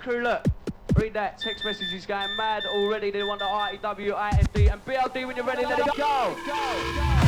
crew, look. Read that text message, he's going mad already. They want the REW, and BLD when you're ready, let it go. go, go, go.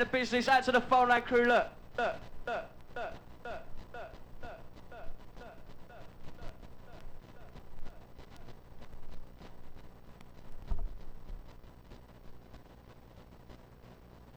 the business out to the phone line crew, look.